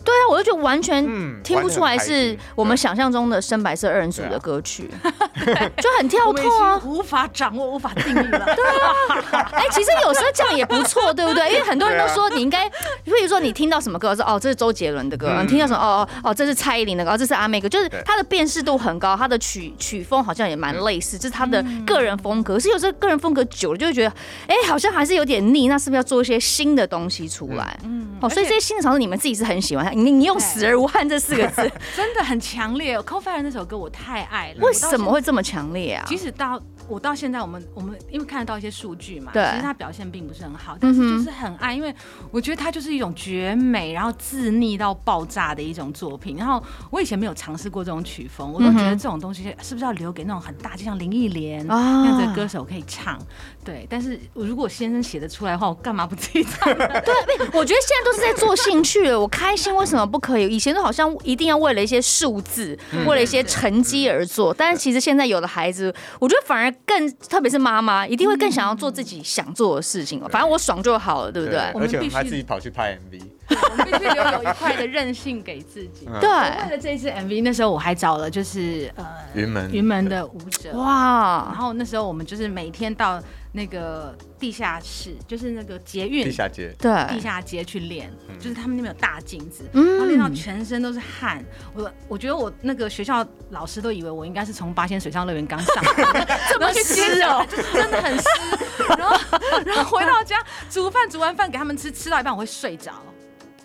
对啊，我就觉得完全听不出来是我们想象中的深白色二人组的歌曲，[LAUGHS] 就很跳脱啊，无法掌握，无法定义了。对啊，[LAUGHS] 哎，其实有时候这样也不错，对不对？因为很多人都说你应该，比如说你听到什么歌，说哦这是周杰伦的歌，你听到什么哦哦哦这是蔡依林的歌，这是阿妹歌，就是他的辨识度很高，他的曲曲风好像也蛮类似，这是他的个人风格。可是有时候个人风格久了，就会觉得哎好像还是有点腻，那是不是要做一些新的东西出来？嗯，哦，所以这些新的尝试你们自己是很喜欢。你你用“死而无憾”这四个字，[LAUGHS] 真的很强烈。《Cold Fire》那首歌我太爱了，为什么会这么强烈啊？即使到。我到现在，我们我们因为看得到一些数据嘛，对，其实他表现并不是很好，但是就是很爱，因为我觉得他就是一种绝美，然后自溺到爆炸的一种作品。然后我以前没有尝试过这种曲风，我都觉得这种东西是不是要留给那种很大，就像林忆莲那样的歌手可以唱？对。但是如果先生写得出来的话，我干嘛不自己唱？[LAUGHS] 对，我觉得现在都是在做兴趣了，我开心为什么不可以？以前都好像一定要为了一些数字，为了一些成绩而做，但是其实现在有的孩子，我觉得反而。更特别是妈妈，一定会更想要做自己想做的事情哦。反正我爽就好了，对不对？而且我们还自己跑去拍 MV，我们必须留有一块的韧性给自己。对，为了这一次 MV，那时候我还找了就是呃云门云门的舞者哇。然后那时候我们就是每天到。那个地下室就是那个捷运，地下街，对，地下街去练，就是他们那边有大镜子，然后练到全身都是汗。我我觉得我那个学校老师都以为我应该是从八仙水上乐园刚上来，[LAUGHS] 这么湿哦，真的很湿。然后 [LAUGHS] 然后回到家煮饭，煮完饭给他们吃，吃到一半我会睡着。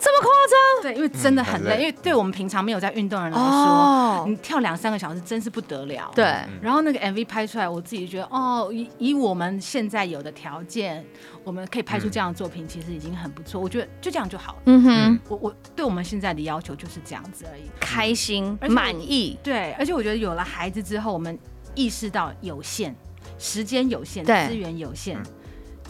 这么夸张？对，因为真的很累，因为对我们平常没有在运动的人来说，你跳两三个小时真是不得了。对，然后那个 MV 拍出来，我自己觉得，哦，以以我们现在有的条件，我们可以拍出这样的作品，其实已经很不错。我觉得就这样就好了。嗯哼，我我对我们现在的要求就是这样子而已，开心、满意。对，而且我觉得有了孩子之后，我们意识到有限，时间有限，资源有限。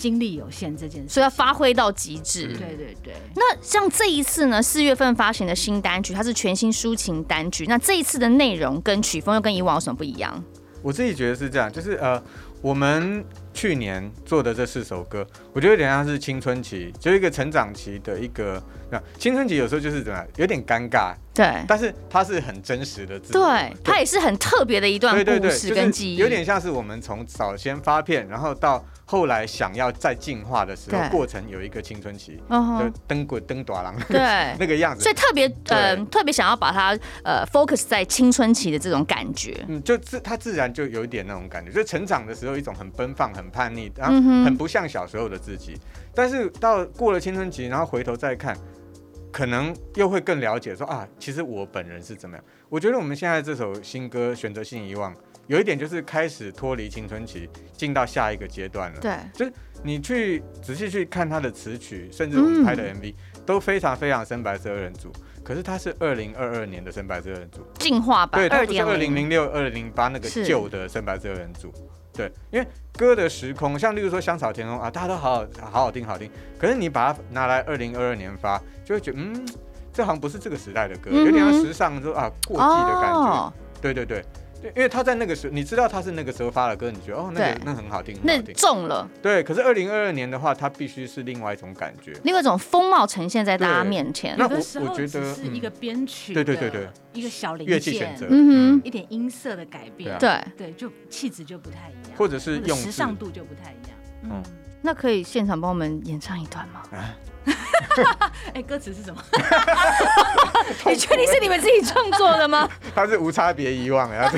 精力有限这件事，所以要发挥到极致。对对对。那像这一次呢，四月份发行的新单曲，它是全新抒情单曲。那这一次的内容跟曲风又跟以往有什么不一样？我自己觉得是这样，就是呃，我们去年做的这四首歌，我觉得有点像是青春期，就一个成长期的一个。那青春期有时候就是怎么样，有点尴尬。对。但是它是很真实的自己。对。它也是很特别的一段故事跟记忆。有点像是我们从早先发片，然后到。后来想要再进化的时候，过程有一个青春期，就登滚登短郎，对 [LAUGHS] 那个样子，所以特别呃特别想要把它呃 focus 在青春期的这种感觉，嗯，就自他自然就有一点那种感觉，就成长的时候一种很奔放、很叛逆，然后很不像小时候的自己，但是到过了青春期，然后回头再看，可能又会更了解说啊，其实我本人是怎么样。我觉得我们现在这首新歌《选择性遗忘》。有一点就是开始脱离青春期，进到下一个阶段了。对，就是你去仔细去看他的词曲，甚至我们拍的 MV、嗯、都非常非常深白色二人组。可是他是二零二二年的深白色二人组，进化版。对，他不是二零零六、二零零八那个旧的深白色二人组。对，因为歌的时空，像例如说《香草天空》啊，大家都好好好好听好听，可是你把它拿来二零二二年发，就会觉得嗯，这好像不是这个时代的歌，嗯、有点像时尚说啊过季的感觉。哦、对对对。对，因为他在那个时候，你知道他是那个时候发的歌，你觉得哦，那个那很好听，那中了。对，可是二零二二年的话，它必须是另外一种感觉，另外一种风貌呈现在大家面前。那我我觉得是一个编曲，对对对对，一个小零件，乐器选择，嗯哼，一点音色的改变，对对，就气质就不太一样，或者是用时尚度就不太一样。嗯，那可以现场帮我们演唱一段吗？[LAUGHS] 哎，歌词是什么？[LAUGHS] 你确定是你们自己创作的吗？[LAUGHS] 它是无差别遗忘呀，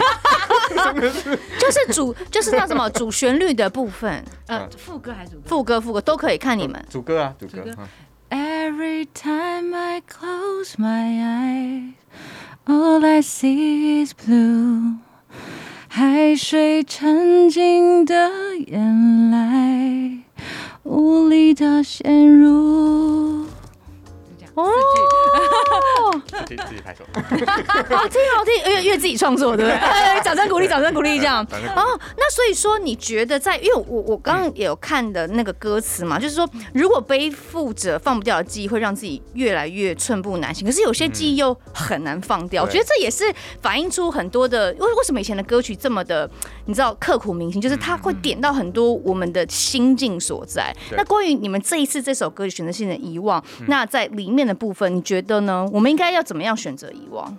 就是主，就是那什么主旋律的部分，呃，副歌还是主歌？副歌，副歌都可以看你们。主歌啊，主歌。Every time I close my eyes, all I see is blue。海水沉静的眼泪，无力的陷入。哦，[LAUGHS] 自己自己拍手，[LAUGHS] 好听好听，因为因为自己创作，对不对？[LAUGHS] 掌声鼓励，掌声鼓励，这样。哦，那所以说，你觉得在，因为我我刚刚也有看的那个歌词嘛，就是说，如果背负着放不掉的记忆，会让自己越来越寸步难行。可是有些记忆又很难放掉，我觉得这也是反映出很多的，为为什么以前的歌曲这么的，你知道刻骨铭心，就是它会点到很多我们的心境所在。那关于你们这一次这首歌曲选择性的遗忘，那在里面的部分，你觉得呢？我们应该要怎么样选择遗忘？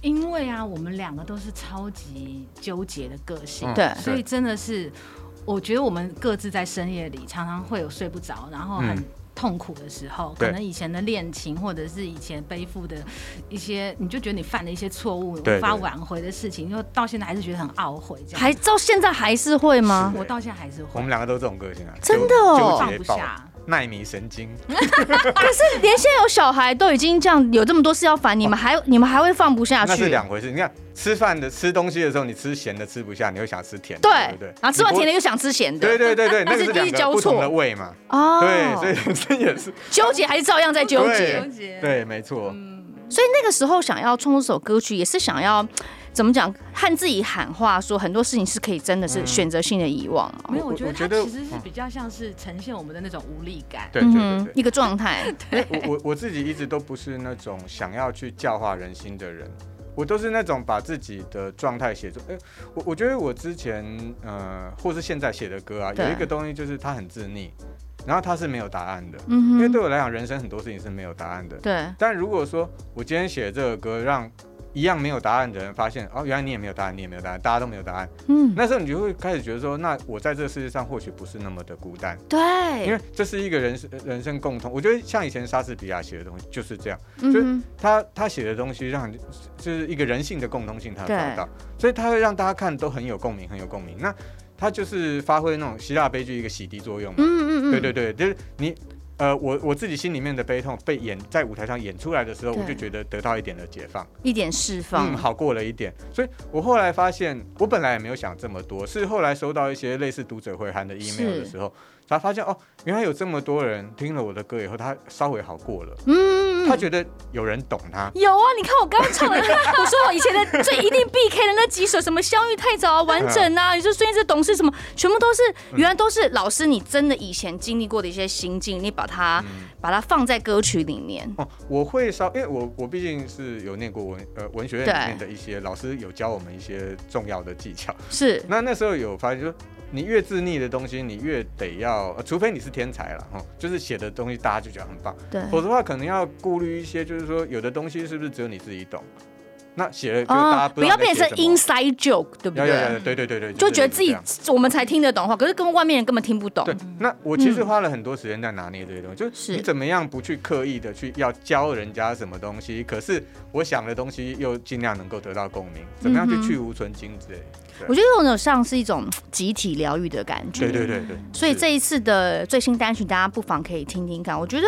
因为啊，我们两个都是超级纠结的个性，对，所以真的是，我觉得我们各自在深夜里常常会有睡不着，然后很痛苦的时候，可能以前的恋情，或者是以前背负的一些，你就觉得你犯了一些错误，无法挽回的事情，就到现在还是觉得很懊悔，这样。还到现在还是会吗？我到现在还是会。我们两个都这种个性啊，真的哦，放不下。奈米神经，[LAUGHS] 可是连现在有小孩都已经这样，有这么多事要烦，你们还你们还会放不下去？那是两回事。你看吃饭的吃东西的时候，你吃咸的吃不下，你会想吃甜的，对不对？然后吃完甜的又想吃咸的，对对对对，[LAUGHS] 那是两个不同的胃嘛。哦，对，所以这也是纠结，还是照样在纠结。对，没错。所以那个时候想要创作这首歌曲，也是想要。怎么讲？和自己喊话，说很多事情是可以真的是选择性的遗忘。没有，我觉得它其实是比较像是呈现我们的那种无力感，对对对，一个状态。对，我我我自己一直都不是那种想要去教化人心的人，我都是那种把自己的状态写出。哎，我我觉得我之前呃，或是现在写的歌啊，有一个东西就是它很自溺，然后它是没有答案的。嗯，因为对我来讲，人生很多事情是没有答案的。对。但如果说我今天写这个歌让一样没有答案的人发现哦，原来你也没有答案，你也没有答案，大家都没有答案。嗯，那时候你就会开始觉得说，那我在这个世界上或许不是那么的孤单。对，因为这是一个人生人生共通。我觉得像以前莎士比亚写的东西就是这样，就是他他写的东西让就是一个人性的共通性，他找到，所以他会让大家看都很有共鸣，很有共鸣。那他就是发挥那种希腊悲剧一个洗涤作用嘛。嗯嗯嗯，对对对，就是你。呃，我我自己心里面的悲痛被演在舞台上演出来的时候，我就觉得得到一点的解放，一点释放，嗯，好过了一点。所以我后来发现，我本来也没有想这么多，是后来收到一些类似读者回函的 email 的时候。他发现哦，原来有这么多人听了我的歌以后，他稍微好过了。嗯，他觉得有人懂他。有啊，你看我刚刚唱的，[LAUGHS] 我说我以前的最一定避开的那几首，什么相遇太早啊，完整啊，你说孙燕姿懂事什么，全部都是原来都是老师你真的以前经历过的一些心境，你把它把它放在歌曲里面。哦，我会稍，因为我我毕竟是有念过文呃文学院里面的一些老师有教我们一些重要的技巧。是。那那时候有发现说。你越自溺的东西，你越得要，呃、除非你是天才了，哈，就是写的东西大家就觉得很棒，对，否则的话可能要顾虑一些，就是说有的东西是不是只有你自己懂。那写了就大家不要变成 inside joke，对不对？对对对对，就觉得自己我们才听得懂话，可是跟外面人根本听不懂。对，那我其实花了很多时间在拿捏这些东西，就是你怎么样不去刻意的去要教人家什么东西，可是我想的东西又尽量能够得到共鸣，怎么样去去无存精之类。我觉得这种像是一种集体疗愈的感觉。对对对对。所以这一次的最新单曲，大家不妨可以听听看。我觉得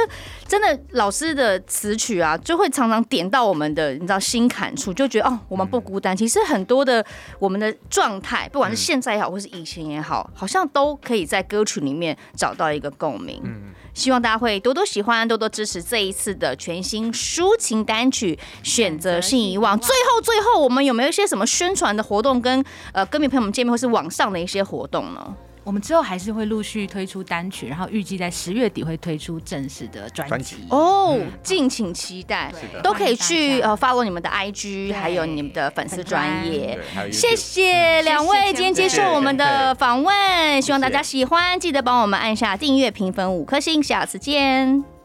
真的老师的词曲啊，就会常常点到我们的你知道心坎处，就觉得哦，我们不孤单。其实很多的我们的状态，不管是现在也好，或是以前也好，好像都可以在歌曲里面找到一个共鸣。嗯。希望大家会多多喜欢，多多支持这一次的全新抒情单曲《选择性遗忘》。最后，最后，我们有没有一些什么宣传的活动跟呃歌迷朋友们见面，或是网上的一些活动呢？我们之后还是会陆续推出单曲，然后预计在十月底会推出正式的专辑哦，敬请期待，都可以去呃 follow 你们的 IG，还有你们的粉丝专业。谢谢两位今天接受我们的访问，希望大家喜欢，记得帮我们按下订阅、评分五颗星，下次见。